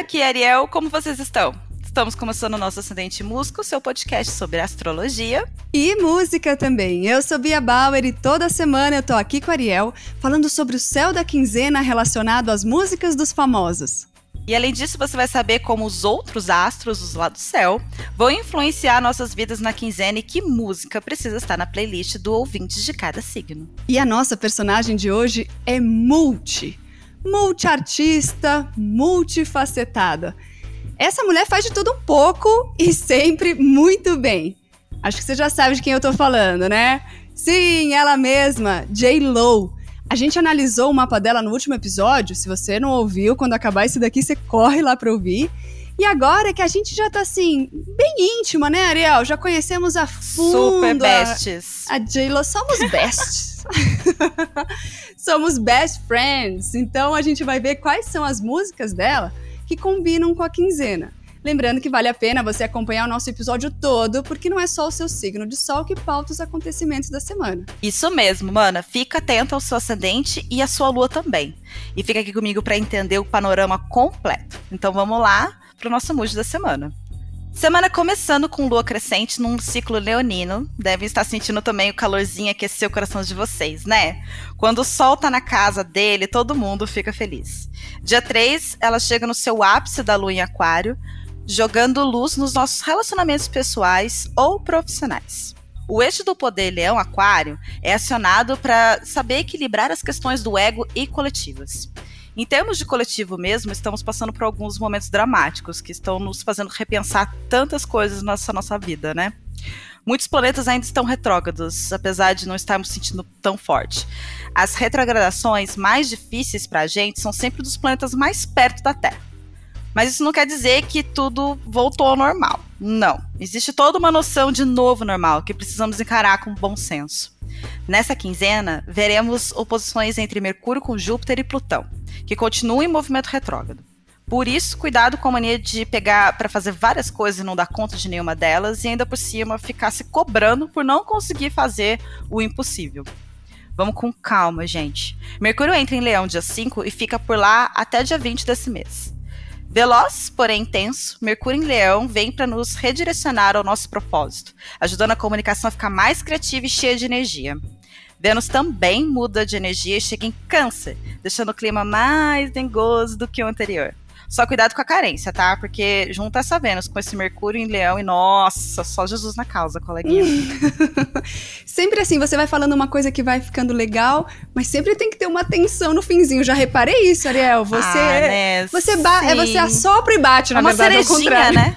aqui é Ariel, como vocês estão? Estamos começando o nosso Ascendente Músico, seu podcast sobre astrologia. E música também. Eu sou Bia Bauer e toda semana eu tô aqui com a Ariel, falando sobre o céu da quinzena relacionado às músicas dos famosos. E além disso, você vai saber como os outros astros lá do céu vão influenciar nossas vidas na quinzena e que música precisa estar na playlist do ouvinte de cada signo. E a nossa personagem de hoje é multi. Multiartista, multifacetada. Essa mulher faz de tudo um pouco e sempre muito bem. Acho que você já sabe de quem eu tô falando, né? Sim, ela mesma, J. Lo. A gente analisou o mapa dela no último episódio. Se você não ouviu, quando acabar esse daqui, você corre lá pra ouvir. E agora que a gente já tá assim, bem íntima, né, Ariel? Já conhecemos a fundo. Super bestes. A, a J-Lo, somos bestes. somos best friends. Então a gente vai ver quais são as músicas dela que combinam com a quinzena. Lembrando que vale a pena você acompanhar o nosso episódio todo, porque não é só o seu signo de sol que pauta os acontecimentos da semana. Isso mesmo, mana. Fica atento ao seu ascendente e à sua lua também. E fica aqui comigo para entender o panorama completo. Então vamos lá para o nosso mood da semana. Semana começando com lua crescente num ciclo leonino. Devem estar sentindo também o calorzinho aquecer o coração de vocês, né? Quando o sol tá na casa dele, todo mundo fica feliz. Dia 3, ela chega no seu ápice da lua em aquário, jogando luz nos nossos relacionamentos pessoais ou profissionais. O eixo do poder leão-aquário é acionado para saber equilibrar as questões do ego e coletivas. Em termos de coletivo mesmo, estamos passando por alguns momentos dramáticos que estão nos fazendo repensar tantas coisas na nossa, nossa vida, né? Muitos planetas ainda estão retrógrados, apesar de não estarmos sentindo tão forte. As retrogradações mais difíceis para a gente são sempre dos planetas mais perto da Terra. Mas isso não quer dizer que tudo voltou ao normal. Não. Existe toda uma noção de novo normal que precisamos encarar com bom senso. Nessa quinzena, veremos oposições entre Mercúrio com Júpiter e Plutão, que continuam em movimento retrógrado. Por isso, cuidado com a mania de pegar para fazer várias coisas e não dar conta de nenhuma delas, e ainda por cima ficar se cobrando por não conseguir fazer o impossível. Vamos com calma, gente. Mercúrio entra em Leão dia 5 e fica por lá até dia 20 desse mês. Veloz, porém intenso, Mercúrio em Leão vem para nos redirecionar ao nosso propósito, ajudando a comunicação a ficar mais criativa e cheia de energia. Vênus também muda de energia e chega em Câncer, deixando o clima mais dengoso do que o anterior. Só cuidado com a carência, tá? Porque junta essa Vênus com esse Mercúrio em Leão e nossa, só Jesus na causa, coleguinha. sempre assim, você vai falando uma coisa que vai ficando legal, mas sempre tem que ter uma tensão no finzinho. Já reparei isso, Ariel. Você, ah, né? você, é, você assopra e bate, na é uma verdade, ao contrário. né?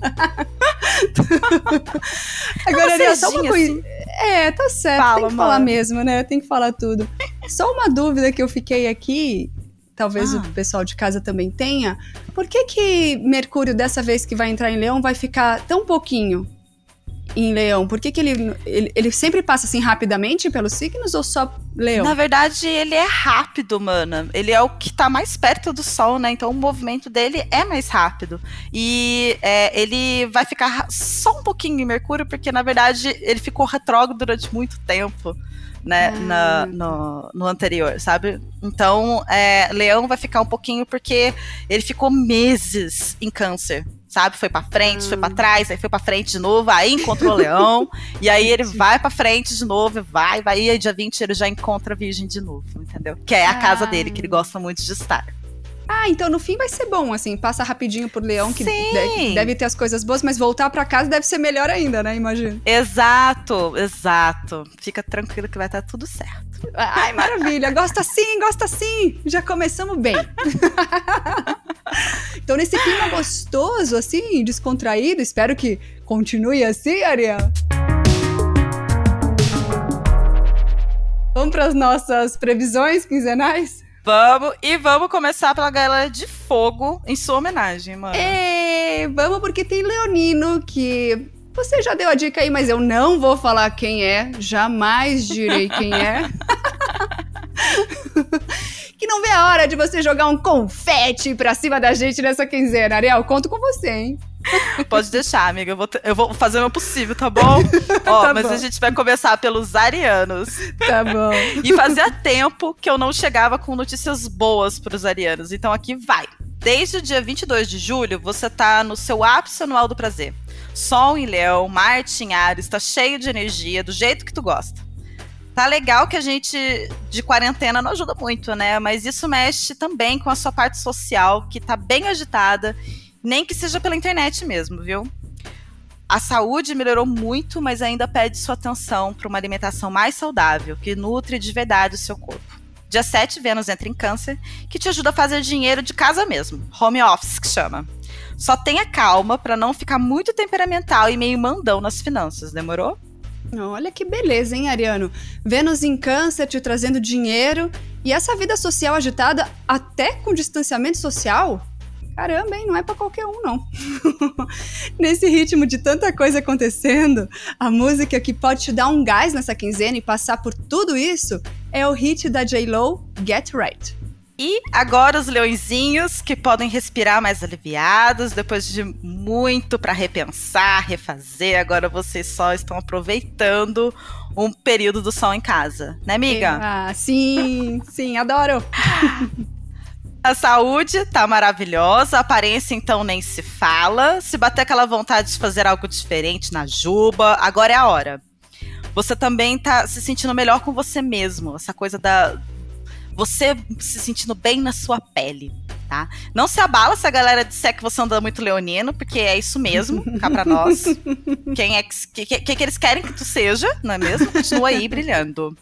Agora, Ariel, só uma coisa. Assim. É, tá certo. Fala, tem que falar mesmo, né? Tem que falar tudo. Só uma dúvida que eu fiquei aqui talvez ah. o pessoal de casa também tenha. Por que que Mercúrio, dessa vez que vai entrar em Leão, vai ficar tão pouquinho em Leão? Por que, que ele, ele, ele, sempre passa assim rapidamente pelos signos ou só Leão? Na verdade, ele é rápido, mana. Ele é o que tá mais perto do Sol, né? Então o movimento dele é mais rápido. E é, ele vai ficar só um pouquinho em Mercúrio, porque na verdade ele ficou retrógrado durante muito tempo né, ah. na, no, no, anterior, sabe? Então, é, Leão vai ficar um pouquinho porque ele ficou meses em câncer, sabe? Foi para frente, foi para ah. trás, aí foi para frente de novo, aí encontrou o Leão, e aí ele vai para frente de novo, vai, vai, e aí dia 20 ele já encontra a Virgem de novo, entendeu? Que é a ah. casa dele, que ele gosta muito de estar. Ah, então no fim vai ser bom, assim, passa rapidinho por Leão, que deve, deve, ter as coisas boas, mas voltar para casa deve ser melhor ainda, né? Imagina. Exato, exato. Fica tranquilo que vai estar tudo certo. Ai, maravilha. Gosta sim, gosta sim. Já começamos bem. então, nesse clima gostoso, assim, descontraído, espero que continue assim, Ariel. Vamos para as nossas previsões quinzenais? Vamos, e vamos começar pela galera de fogo em sua homenagem, mano. É, vamos porque tem Leonino que você já deu a dica aí, mas eu não vou falar quem é, jamais direi quem é. a hora de você jogar um confete pra cima da gente nessa quinzena. Ariel, conto com você, hein? Pode deixar, amiga. Eu vou, eu vou fazer o meu possível, tá bom? Ó, tá mas bom. a gente vai começar pelos arianos. Tá bom. e fazia tempo que eu não chegava com notícias boas pros arianos. Então aqui vai. Desde o dia 22 de julho, você tá no seu ápice anual do prazer. Sol em Leão, Marte em Ares, está cheio de energia, do jeito que tu gosta. Tá legal que a gente de quarentena não ajuda muito, né? Mas isso mexe também com a sua parte social, que tá bem agitada, nem que seja pela internet mesmo, viu? A saúde melhorou muito, mas ainda pede sua atenção para uma alimentação mais saudável, que nutre de verdade o seu corpo. Dia 7, Vênus entra em câncer, que te ajuda a fazer dinheiro de casa mesmo. Home office, que chama. Só tenha calma para não ficar muito temperamental e meio mandão nas finanças, demorou? Olha que beleza, hein, Ariano? Vênus em câncer te trazendo dinheiro e essa vida social agitada até com distanciamento social? Caramba, hein? Não é para qualquer um, não. Nesse ritmo de tanta coisa acontecendo, a música que pode te dar um gás nessa quinzena e passar por tudo isso é o hit da J-Lo, Get Right. E agora os leõezinhos que podem respirar mais aliviados depois de muito para repensar, refazer. Agora vocês só estão aproveitando um período do sol em casa, né, amiga? Ah, sim, sim, adoro. A saúde tá maravilhosa, a aparência então nem se fala. Se bater aquela vontade de fazer algo diferente na juba, agora é a hora. Você também tá se sentindo melhor com você mesmo, essa coisa da você se sentindo bem na sua pele, tá? Não se abala se a galera disser que você anda muito leonino, porque é isso mesmo, cá pra nós. Quem é que, que, que, que eles querem que tu seja, não é mesmo? Continua aí brilhando.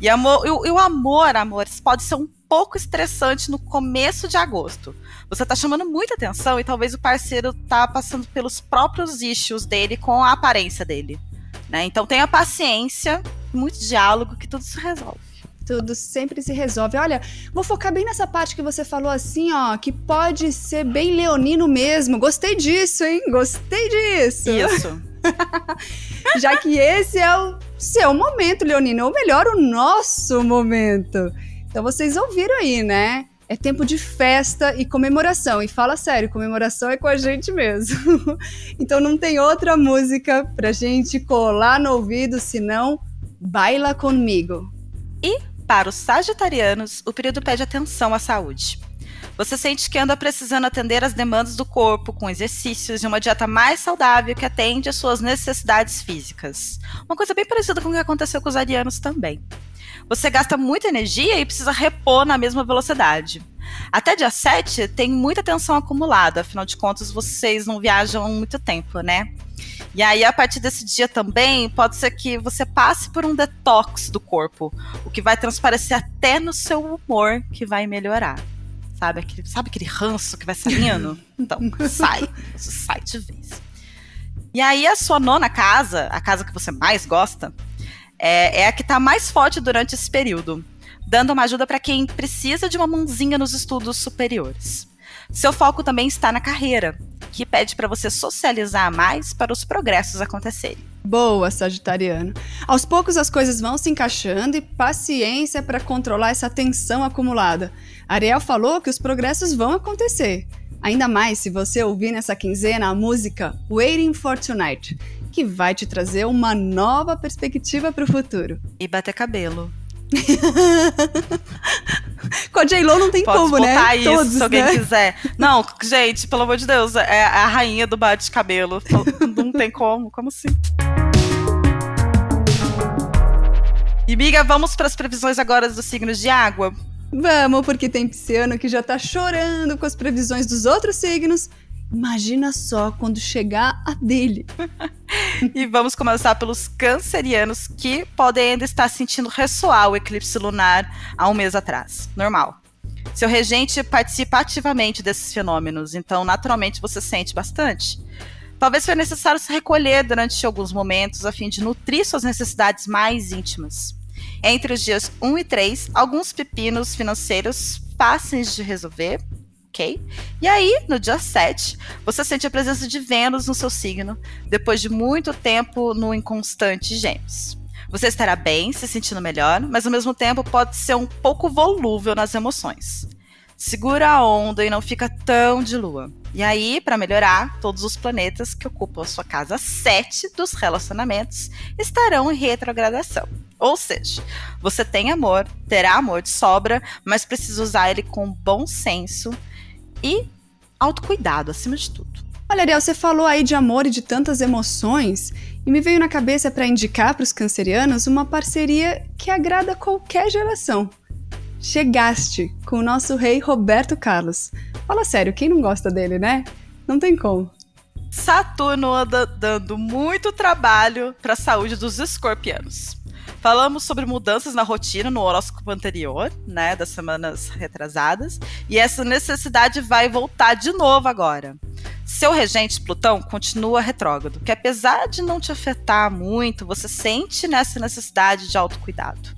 E, amor, e, e o amor, amores, pode ser um pouco estressante no começo de agosto. Você tá chamando muita atenção e talvez o parceiro tá passando pelos próprios issues dele com a aparência dele. Né? Então tenha paciência, muito diálogo, que tudo se resolve. Tudo sempre se resolve. Olha, vou focar bem nessa parte que você falou assim, ó, que pode ser bem leonino mesmo. Gostei disso, hein? Gostei disso. Isso. Já que esse é o seu momento, Leonino, ou melhor, o nosso momento. Então vocês ouviram aí, né? É tempo de festa e comemoração. E fala sério, comemoração é com a gente mesmo. então não tem outra música pra gente colar no ouvido, senão Baila Comigo. E, para os sagitarianos, o período pede atenção à saúde. Você sente que anda precisando atender às demandas do corpo com exercícios e uma dieta mais saudável que atende às suas necessidades físicas. Uma coisa bem parecida com o que aconteceu com os arianos também você gasta muita energia e precisa repor na mesma velocidade. Até dia 7 tem muita tensão acumulada, afinal de contas vocês não viajam muito tempo, né? E aí, a partir desse dia também, pode ser que você passe por um detox do corpo, o que vai transparecer até no seu humor, que vai melhorar. Sabe aquele, sabe aquele ranço que vai saindo? Então, sai. sai de vez. E aí, a sua nona casa, a casa que você mais gosta, é, é a que está mais forte durante esse período, dando uma ajuda para quem precisa de uma mãozinha nos estudos superiores. Seu foco também está na carreira, que pede para você socializar mais para os progressos acontecerem. Boa, Sagitariano. Aos poucos as coisas vão se encaixando e paciência para controlar essa tensão acumulada. Ariel falou que os progressos vão acontecer. Ainda mais se você ouvir nessa quinzena a música Waiting for Tonight, que vai te trazer uma nova perspectiva para o futuro. E bater cabelo. Com a J-Lo não tem Pode como, né? botar isso, Todos, se alguém né? quiser. Não, gente, pelo amor de Deus, é a rainha do bate-cabelo. Não tem como, como assim? E, miga, vamos para as previsões agora dos signos de água? Vamos, porque tem pisciano que já tá chorando com as previsões dos outros signos Imagina só quando chegar a dele. e vamos começar pelos cancerianos que podem ainda estar sentindo ressoar o eclipse lunar há um mês atrás. Normal. Seu regente participa ativamente desses fenômenos, então naturalmente você sente bastante. Talvez foi necessário se recolher durante alguns momentos a fim de nutrir suas necessidades mais íntimas. Entre os dias 1 e 3, alguns pepinos financeiros fáceis de resolver ok? E aí, no dia 7, você sente a presença de Vênus no seu signo, depois de muito tempo no inconstante Gêmeos. Você estará bem, se sentindo melhor, mas ao mesmo tempo pode ser um pouco volúvel nas emoções. Segura a onda e não fica tão de lua. E aí, para melhorar, todos os planetas que ocupam a sua casa 7 dos relacionamentos estarão em retrogradação. Ou seja, você tem amor, terá amor de sobra, mas precisa usar ele com bom senso e autocuidado, acima de tudo. Olha, Ariel, você falou aí de amor e de tantas emoções, e me veio na cabeça para indicar para os cancerianos uma parceria que agrada qualquer geração. Chegaste com o nosso rei Roberto Carlos. Fala sério, quem não gosta dele, né? Não tem como. Saturno anda dando muito trabalho para a saúde dos escorpianos. Falamos sobre mudanças na rotina no horóscopo anterior, né, das semanas retrasadas, e essa necessidade vai voltar de novo agora. Seu regente Plutão continua retrógrado, que apesar de não te afetar muito, você sente nessa necessidade de autocuidado.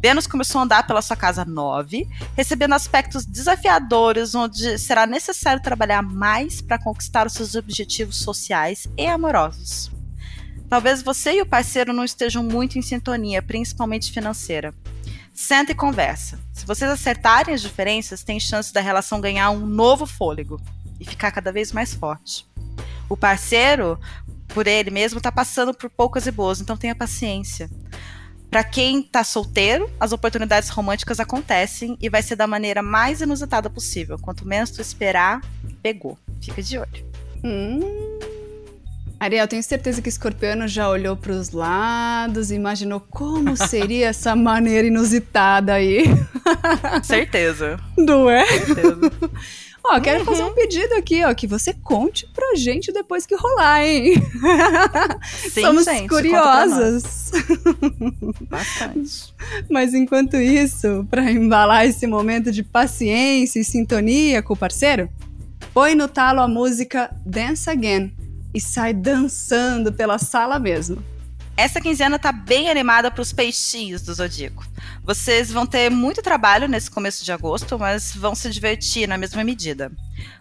Vênus começou a andar pela sua casa 9, recebendo aspectos desafiadores, onde será necessário trabalhar mais para conquistar os seus objetivos sociais e amorosos. Talvez você e o parceiro não estejam muito em sintonia, principalmente financeira. Senta e conversa. Se vocês acertarem as diferenças, tem chance da relação ganhar um novo fôlego e ficar cada vez mais forte. O parceiro, por ele mesmo, está passando por poucas e boas, então tenha paciência. Para quem está solteiro, as oportunidades românticas acontecem e vai ser da maneira mais inusitada possível. Quanto menos tu esperar, pegou. Fica de olho. Hum. Ariel, tenho certeza que o escorpiano já olhou para os lados e imaginou como seria essa maneira inusitada aí. Certeza. Não é? Certeza. Ó, quero uhum. fazer um pedido aqui, ó, que você conte pra gente depois que rolar, hein? Sim, Somos gente, curiosas. Bastante. Mas enquanto isso, para embalar esse momento de paciência e sintonia com o parceiro, põe no talo a música Dance Again e sai dançando pela sala mesmo. Essa quinzena tá bem animada para os peixinhos do Zodíaco. Vocês vão ter muito trabalho nesse começo de agosto, mas vão se divertir na mesma medida.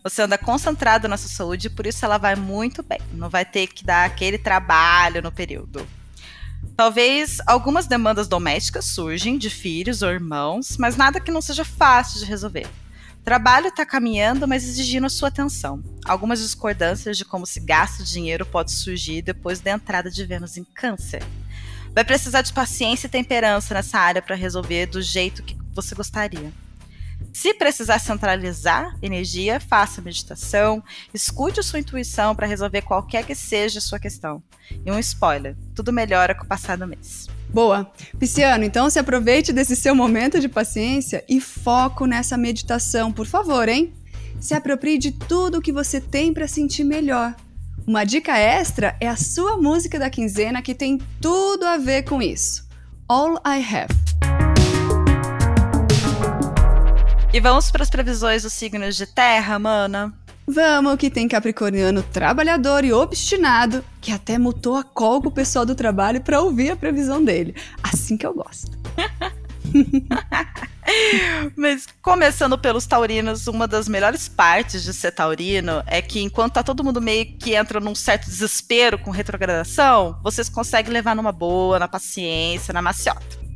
Você anda concentrado na sua saúde, por isso ela vai muito bem. Não vai ter que dar aquele trabalho no período. Talvez algumas demandas domésticas surgem de filhos ou irmãos, mas nada que não seja fácil de resolver. Trabalho está caminhando, mas exigindo a sua atenção. Algumas discordâncias de como se gasta o dinheiro pode surgir depois da entrada de Vênus em Câncer. Vai precisar de paciência e temperança nessa área para resolver do jeito que você gostaria. Se precisar centralizar energia, faça meditação, escute a sua intuição para resolver qualquer que seja a sua questão. E um spoiler: tudo melhora com o passar do mês. Boa. Pisciano, então se aproveite desse seu momento de paciência e foco nessa meditação, por favor, hein? Se aproprie de tudo o que você tem para sentir melhor. Uma dica extra é a sua música da quinzena que tem tudo a ver com isso. All I Have. E vamos para as previsões dos signos de terra, mana? Vamos, que tem capricorniano trabalhador e obstinado, que até mutou a call com o pessoal do trabalho para ouvir a previsão dele. Assim que eu gosto. Mas começando pelos taurinos, uma das melhores partes de ser taurino é que enquanto tá todo mundo meio que entra num certo desespero com retrogradação, vocês conseguem levar numa boa, na paciência, na maciota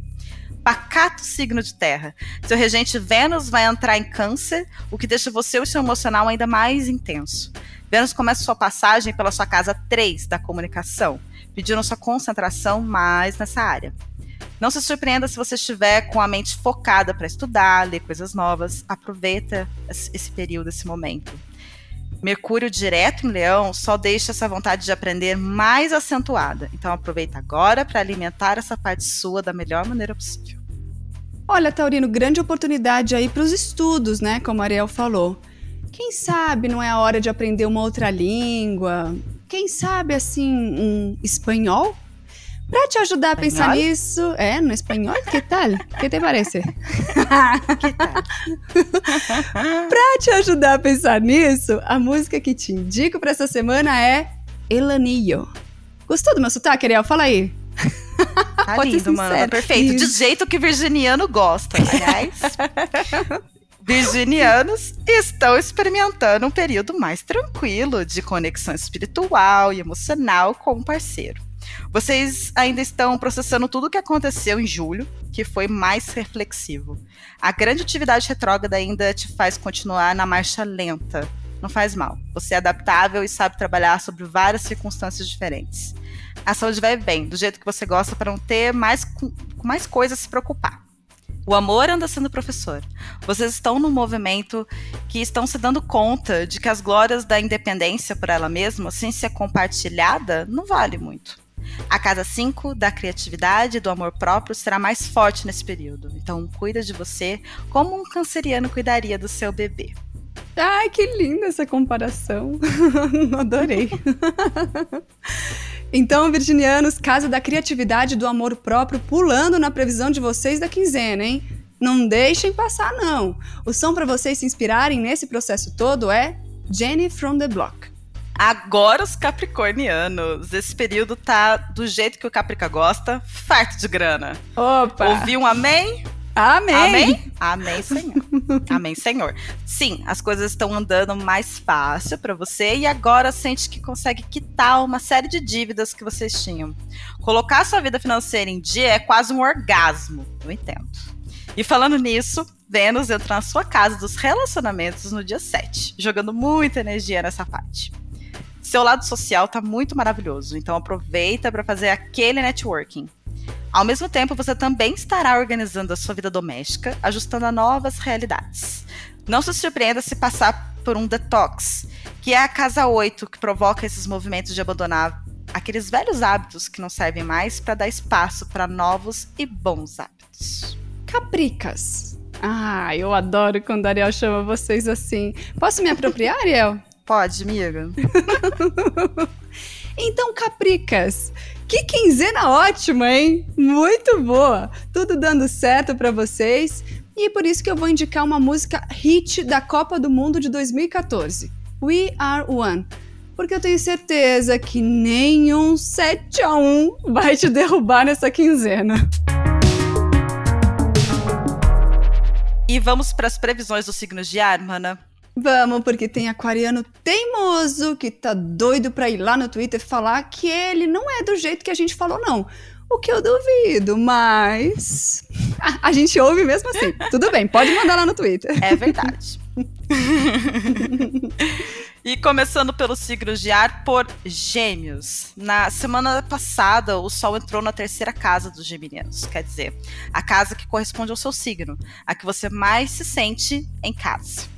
pacato signo de terra. Seu regente Vênus vai entrar em câncer, o que deixa você e o seu emocional ainda mais intenso. Vênus começa sua passagem pela sua casa 3 da comunicação, pedindo sua concentração mais nessa área. Não se surpreenda se você estiver com a mente focada para estudar, ler coisas novas. Aproveita esse período, esse momento. Mercúrio direto em Leão só deixa essa vontade de aprender mais acentuada. Então aproveita agora para alimentar essa parte sua da melhor maneira possível. Olha, Taurino, grande oportunidade aí para os estudos, né? Como a Ariel falou. Quem sabe não é a hora de aprender uma outra língua? Quem sabe assim um espanhol? Para te ajudar a pensar nisso, é, no espanhol, que tal? Que te parece? que tal? Para te ajudar a pensar nisso, a música que te indico para essa semana é El Anillo. Gostou do meu sotaque, Ariel? Fala aí. Tá Pode lindo, mano. Tá perfeito. Isso. De jeito que virginiano gosta, aliás. Virginianos estão experimentando um período mais tranquilo de conexão espiritual e emocional com o parceiro. Vocês ainda estão processando tudo o que aconteceu em julho, que foi mais reflexivo. A grande atividade retrógrada ainda te faz continuar na marcha lenta. Não faz mal. Você é adaptável e sabe trabalhar sobre várias circunstâncias diferentes. A saúde vai bem, do jeito que você gosta, para não ter mais, com mais coisas a se preocupar. O amor anda sendo professor. Vocês estão num movimento que estão se dando conta de que as glórias da independência por ela mesma, sem ser compartilhada, não vale muito. A casa 5 da criatividade e do amor próprio será mais forte nesse período. Então, cuida de você como um canceriano cuidaria do seu bebê. Ai, que linda essa comparação. Adorei. então, virginianos, casa da criatividade do amor próprio pulando na previsão de vocês da quinzena, hein? Não deixem passar, não. O som para vocês se inspirarem nesse processo todo é Jenny from the Block. Agora os capricornianos, esse período tá do jeito que o Caprica gosta, farto de grana. Opa! Ouviu um amém? Amém! Amém? Amém, Senhor. amém, Senhor. Sim, as coisas estão andando mais fácil para você e agora sente que consegue quitar uma série de dívidas que vocês tinham. Colocar sua vida financeira em dia é quase um orgasmo, eu entendo. E falando nisso, Vênus entra na sua casa dos relacionamentos no dia 7, jogando muita energia nessa parte. Seu lado social tá muito maravilhoso, então aproveita para fazer aquele networking. Ao mesmo tempo, você também estará organizando a sua vida doméstica, ajustando a novas realidades. Não se surpreenda se passar por um detox, que é a casa 8 que provoca esses movimentos de abandonar aqueles velhos hábitos que não servem mais para dar espaço para novos e bons hábitos. Capricas. Ah, eu adoro quando Ariel chama vocês assim. Posso me apropriar, Ariel? Pode, amiga. então, Capricas, que quinzena ótima, hein? Muito boa. Tudo dando certo para vocês. E por isso que eu vou indicar uma música hit da Copa do Mundo de 2014. We Are One. Porque eu tenho certeza que nenhum 7 a 1 vai te derrubar nessa quinzena. E vamos para as previsões dos signos de ar, mana? Vamos, porque tem aquariano teimoso que tá doido pra ir lá no Twitter falar que ele não é do jeito que a gente falou, não. O que eu duvido, mas. A, gente ouve mesmo assim. Tudo bem, pode mandar lá no Twitter. É verdade. e começando pelo signo de ar, por Gêmeos. Na semana passada, o Sol entrou na terceira casa dos geminianos, quer dizer, a casa que corresponde ao seu signo, a que você mais se sente em casa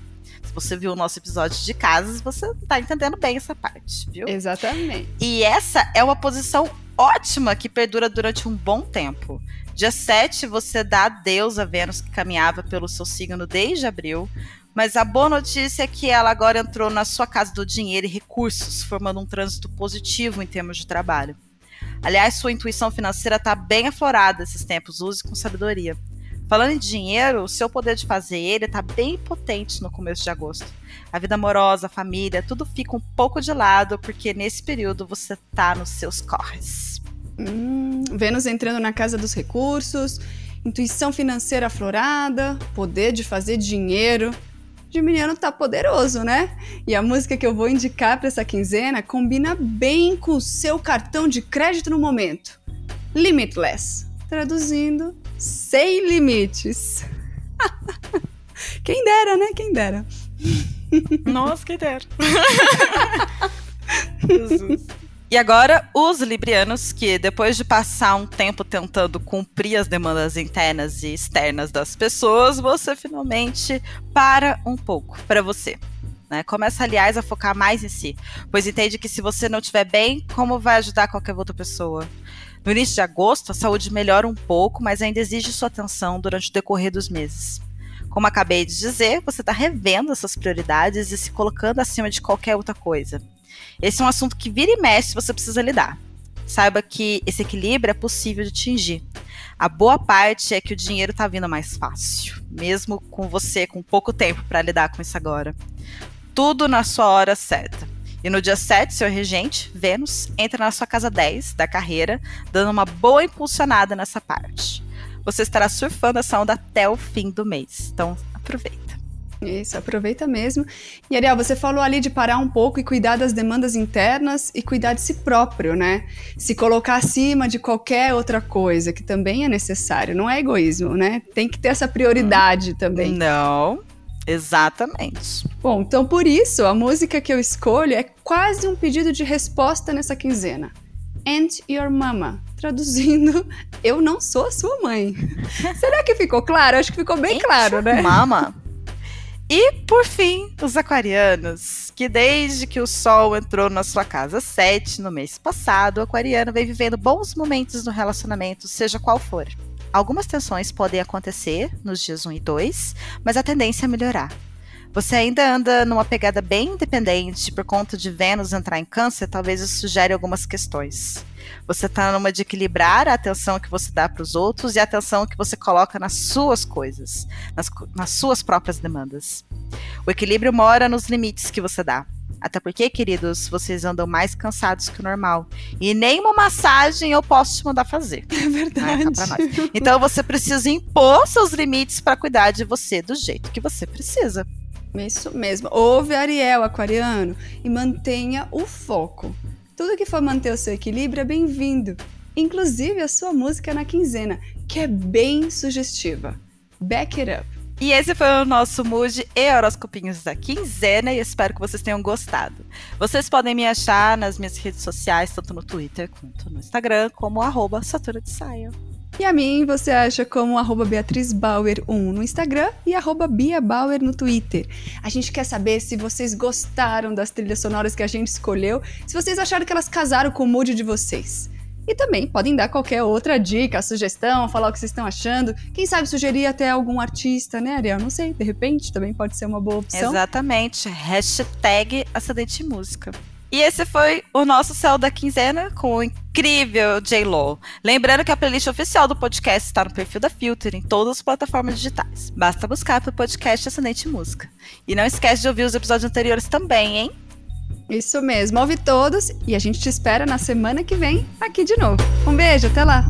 você viu o nosso episódio de casas, você tá entendendo bem essa parte, viu? Exatamente. E essa é uma posição ótima que perdura durante um bom tempo. Dia 7, você dá adeus a Vênus que caminhava pelo seu signo desde abril. Mas a boa notícia é que ela agora entrou na sua casa do dinheiro e recursos, formando um trânsito positivo em termos de trabalho. Aliás, sua intuição financeira está bem aflorada esses tempos, use com sabedoria. Falando em dinheiro, o seu poder de fazer ele está bem potente no começo de agosto. A vida amorosa, a família, tudo fica um pouco de lado, porque nesse período você está nos seus corres. Hum, Vênus entrando na casa dos recursos, intuição financeira aflorada, poder de fazer dinheiro. Geminiano tá poderoso, né? E a música que eu vou indicar para essa quinzena combina bem com o seu cartão de crédito no momento. Limitless. Traduzindo, sem limites. quem dera, né? Quem dera. Nossa, quem dera. Jesus. E agora, os librianos, que depois de passar um tempo tentando cumprir as demandas internas e externas das pessoas, você finalmente para um pouco para você. Né? Começa, aliás, a focar mais em si, pois entende que se você não estiver bem, como vai ajudar qualquer outra pessoa? No início de agosto, a saúde melhora um pouco, mas ainda exige sua atenção durante o decorrer dos meses. Como acabei de dizer, você está revendo essas prioridades e se colocando acima de qualquer outra coisa. Esse é um assunto que vira e mexe você precisa lidar. Saiba que esse equilíbrio é possível de atingir. A boa parte é que o dinheiro está vindo mais fácil, mesmo com você com pouco tempo para lidar com isso agora. Tudo na sua hora certa. E no dia 7, seu regente, Vênus, entra na sua casa 10 da carreira, dando uma boa impulsionada nessa parte. Você estará surfando essa onda até o fim do mês. Então, aproveita. Isso, aproveita mesmo. E Ariel, você falou ali de parar um pouco e cuidar das demandas internas e cuidar de si próprio, né? Se colocar acima de qualquer outra coisa, que também é necessário. Não é egoísmo, né? Tem que ter essa prioridade hum, também. Não, Exatamente. Bom, então por isso a música que eu escolho é quase um pedido de resposta nessa quinzena. ain't your mama. Traduzindo, eu não sou a sua mãe. Será que ficou claro? Acho que ficou bem claro, né? Mama. E, por fim, os aquarianos, que desde que o Sol entrou na sua casa 7 no mês passado, o aquariano vem vivendo bons momentos no relacionamento, seja qual for. Algumas tensões podem acontecer nos dias 1 e 2, mas a tendência é melhorar. Você ainda anda numa pegada bem independente por conta de Vênus entrar em câncer, talvez isso sugere algumas questões. Você está numa de equilibrar a atenção que você dá para os outros e a atenção que você coloca nas suas coisas, nas, nas suas próprias demandas. O equilíbrio mora nos limites que você dá. Até porque, queridos, vocês andam mais cansados que o normal. E nenhuma massagem eu posso te mandar fazer. É verdade. Então você precisa impor seus limites para cuidar de você do jeito que você precisa. Isso mesmo. Ouve Ariel, aquariano, e mantenha o foco. Tudo que for manter o seu equilíbrio é bem-vindo. Inclusive a sua música na quinzena, que é bem sugestiva. Back it up. E esse foi o nosso Mood e horoscopinhos da quinzena e espero que vocês tenham gostado. Vocês podem me achar nas minhas redes sociais, tanto no Twitter quanto no Instagram, como arroba Satura de Saia. E a mim você acha como arroba Beatriz Bauer 1 no Instagram e arroba Bia Bauer no Twitter. A gente quer saber se vocês gostaram das trilhas sonoras que a gente escolheu, se vocês acharam que elas casaram com o mood de vocês. E também podem dar qualquer outra dica, sugestão, falar o que vocês estão achando. Quem sabe sugerir até algum artista, né, Ariel? Não sei, de repente também pode ser uma boa opção. Exatamente. Hashtag Acidente Música. E esse foi o nosso céu da quinzena com o incrível J-Lo. Lembrando que a playlist oficial do podcast está no perfil da Filter em todas as plataformas digitais. Basta buscar pelo podcast Ascendente Música. E não esquece de ouvir os episódios anteriores também, hein? Isso mesmo, ouve todos e a gente te espera na semana que vem aqui de novo. Um beijo, até lá!